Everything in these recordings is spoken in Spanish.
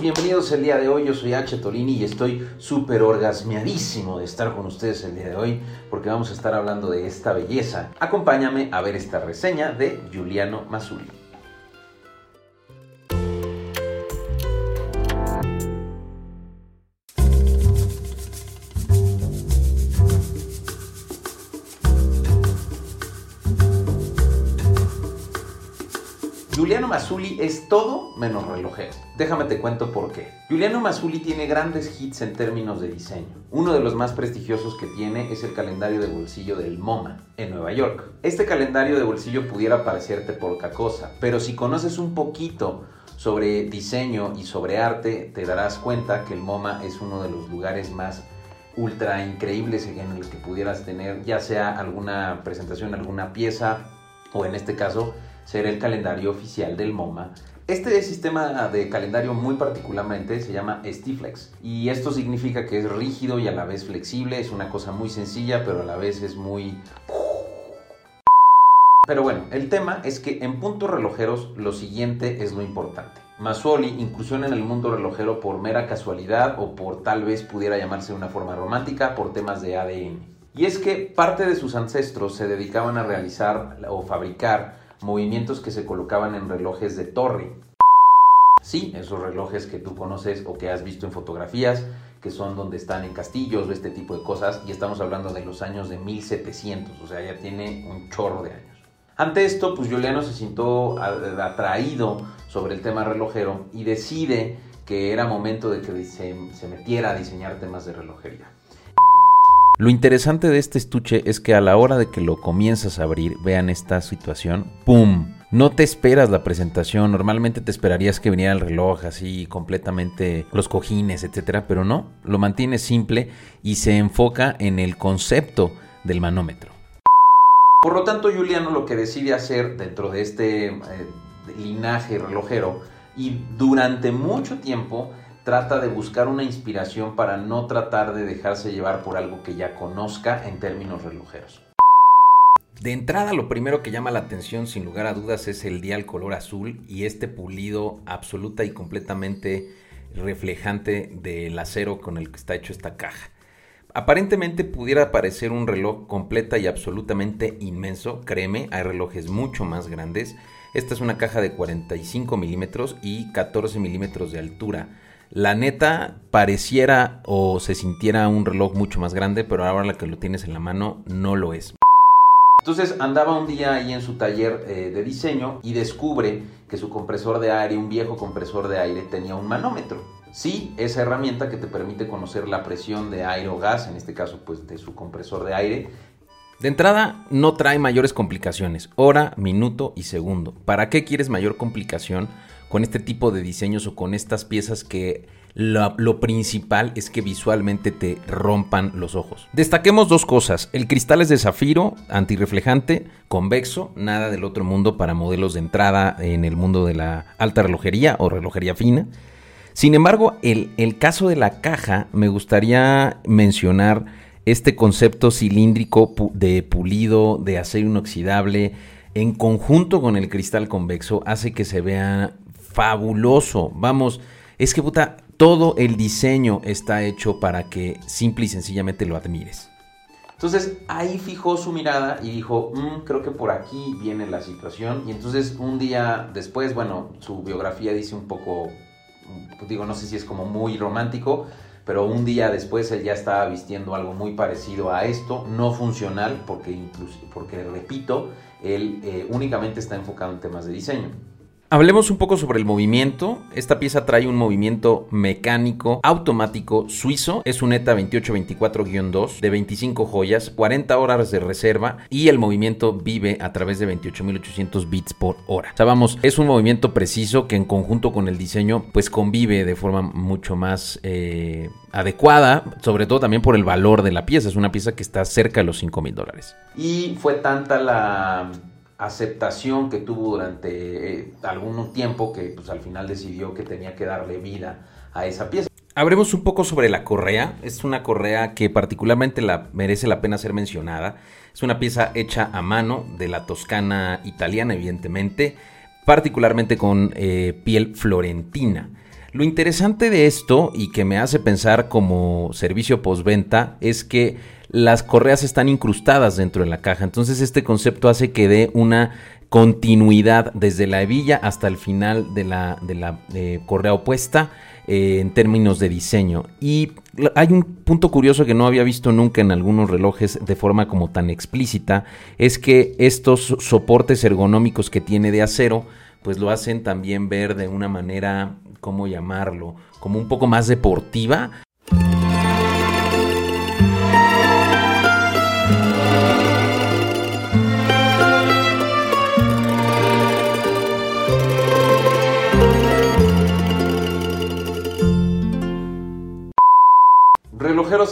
Bienvenidos el día de hoy. Yo soy H. Tolini y estoy súper orgasmeadísimo de estar con ustedes el día de hoy porque vamos a estar hablando de esta belleza. Acompáñame a ver esta reseña de Giuliano Masuli. Giuliano Masuli es todo menos relojero. Déjame te cuento por qué. Giuliano Masuli tiene grandes hits en términos de diseño. Uno de los más prestigiosos que tiene es el calendario de bolsillo del MoMA en Nueva York. Este calendario de bolsillo pudiera parecerte poca cosa, pero si conoces un poquito sobre diseño y sobre arte, te darás cuenta que el MoMA es uno de los lugares más ultra increíbles en los que pudieras tener ya sea alguna presentación, alguna pieza o en este caso ser el calendario oficial del MoMA. Este sistema de calendario muy particularmente se llama Stiflex y esto significa que es rígido y a la vez flexible, es una cosa muy sencilla pero a la vez es muy... Pero bueno, el tema es que en puntos relojeros lo siguiente es lo importante. Masoli inclusión en el mundo relojero por mera casualidad o por tal vez pudiera llamarse una forma romántica por temas de ADN. Y es que parte de sus ancestros se dedicaban a realizar o fabricar movimientos que se colocaban en relojes de torre. Sí, esos relojes que tú conoces o que has visto en fotografías, que son donde están en castillos o este tipo de cosas, y estamos hablando de los años de 1700, o sea, ya tiene un chorro de años. Ante esto, pues Juliano se sintió atraído sobre el tema relojero y decide que era momento de que se, se metiera a diseñar temas de relojería. Lo interesante de este estuche es que a la hora de que lo comienzas a abrir, vean esta situación, ¡pum! No te esperas la presentación, normalmente te esperarías que viniera el reloj así completamente los cojines, etcétera, pero no, lo mantiene simple y se enfoca en el concepto del manómetro. Por lo tanto, Juliano lo que decide hacer dentro de este eh, linaje relojero y durante mucho tiempo trata de buscar una inspiración para no tratar de dejarse llevar por algo que ya conozca en términos relojeros. De entrada, lo primero que llama la atención, sin lugar a dudas, es el dial color azul y este pulido absoluta y completamente reflejante del acero con el que está hecho esta caja. Aparentemente pudiera parecer un reloj completa y absolutamente inmenso, créeme, hay relojes mucho más grandes. Esta es una caja de 45 milímetros y 14 milímetros de altura la neta pareciera o se sintiera un reloj mucho más grande, pero ahora la que lo tienes en la mano no lo es. Entonces andaba un día ahí en su taller eh, de diseño y descubre que su compresor de aire, un viejo compresor de aire, tenía un manómetro. Sí, esa herramienta que te permite conocer la presión de aire o gas, en este caso pues de su compresor de aire. De entrada no trae mayores complicaciones, hora, minuto y segundo. ¿Para qué quieres mayor complicación? Con este tipo de diseños o con estas piezas que lo, principal es que visualmente te rompan los ojos. Destaquemos dos cosas. El cristal es de zafiro, antirreflejante, convexo, nada del otro mundo para modelos de entrada en el mundo de la alta relojería o relojería fina. Sin embargo, el, caso de la caja, me gustaría mencionar este concepto cilíndrico de pulido, de acero inoxidable, en conjunto con el cristal convexo, hace que se vea fabuloso. Vamos, es que puta, todo el diseño está hecho para que simple y sencillamente lo admires. Entonces ahí fijó su mirada y dijo, mm, creo que por aquí viene la situación. Y entonces un día después, bueno, su biografía dice un poco, digo, no sé si es como muy romántico, pero un día después él ya estaba vistiendo algo muy parecido a esto, no funcional, porque, porque repito, él eh, únicamente está enfocado en temas de diseño. Hablemos un poco sobre el movimiento. Esta pieza trae un movimiento mecánico automático suizo. Es un ETA 2824-2 de 25 joyas, 40 horas de reserva y el movimiento vive a través de 28.800 bits por hora. O sea, vamos, es un movimiento preciso que en conjunto con el diseño pues convive de forma mucho más... Eh, adecuada, sobre todo también por el valor de la pieza. Es una pieza que está cerca de los 5 mil dólares. Y fue tanta la aceptación que tuvo durante eh, algún tiempo que pues al final decidió que tenía que darle vida a esa pieza. Hablemos un poco sobre la correa. Es una correa que particularmente la, merece la pena ser mencionada. Es una pieza hecha a mano de la toscana italiana, evidentemente, particularmente con eh, piel florentina. Lo interesante de esto y que me hace pensar como servicio postventa es que las correas están incrustadas dentro de la caja. Entonces este concepto hace que dé una continuidad desde la hebilla hasta el final de la, de la eh, correa opuesta eh, en términos de diseño. Y hay un punto curioso que no había visto nunca en algunos relojes de forma como tan explícita, es que estos soportes ergonómicos que tiene de acero, pues lo hacen también ver de una manera, ¿cómo llamarlo? Como un poco más deportiva.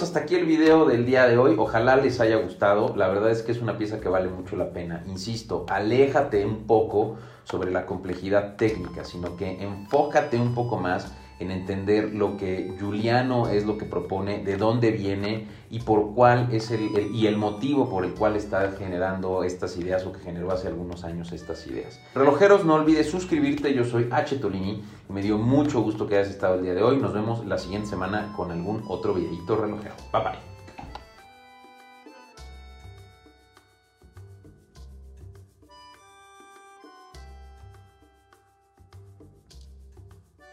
Hasta aquí el video del día de hoy. Ojalá les haya gustado. La verdad es que es una pieza que vale mucho la pena. Insisto, aléjate un poco sobre la complejidad técnica, sino que enfócate un poco más en entender lo que Juliano es lo que propone, de dónde viene y por cuál es el, y el motivo por el cual está generando estas ideas o que generó hace algunos años estas ideas. Relojeros, no olvides suscribirte, yo soy H. Tolini me dio mucho gusto que hayas estado el día de hoy. Nos vemos la siguiente semana con algún otro videito relojero. Bye bye.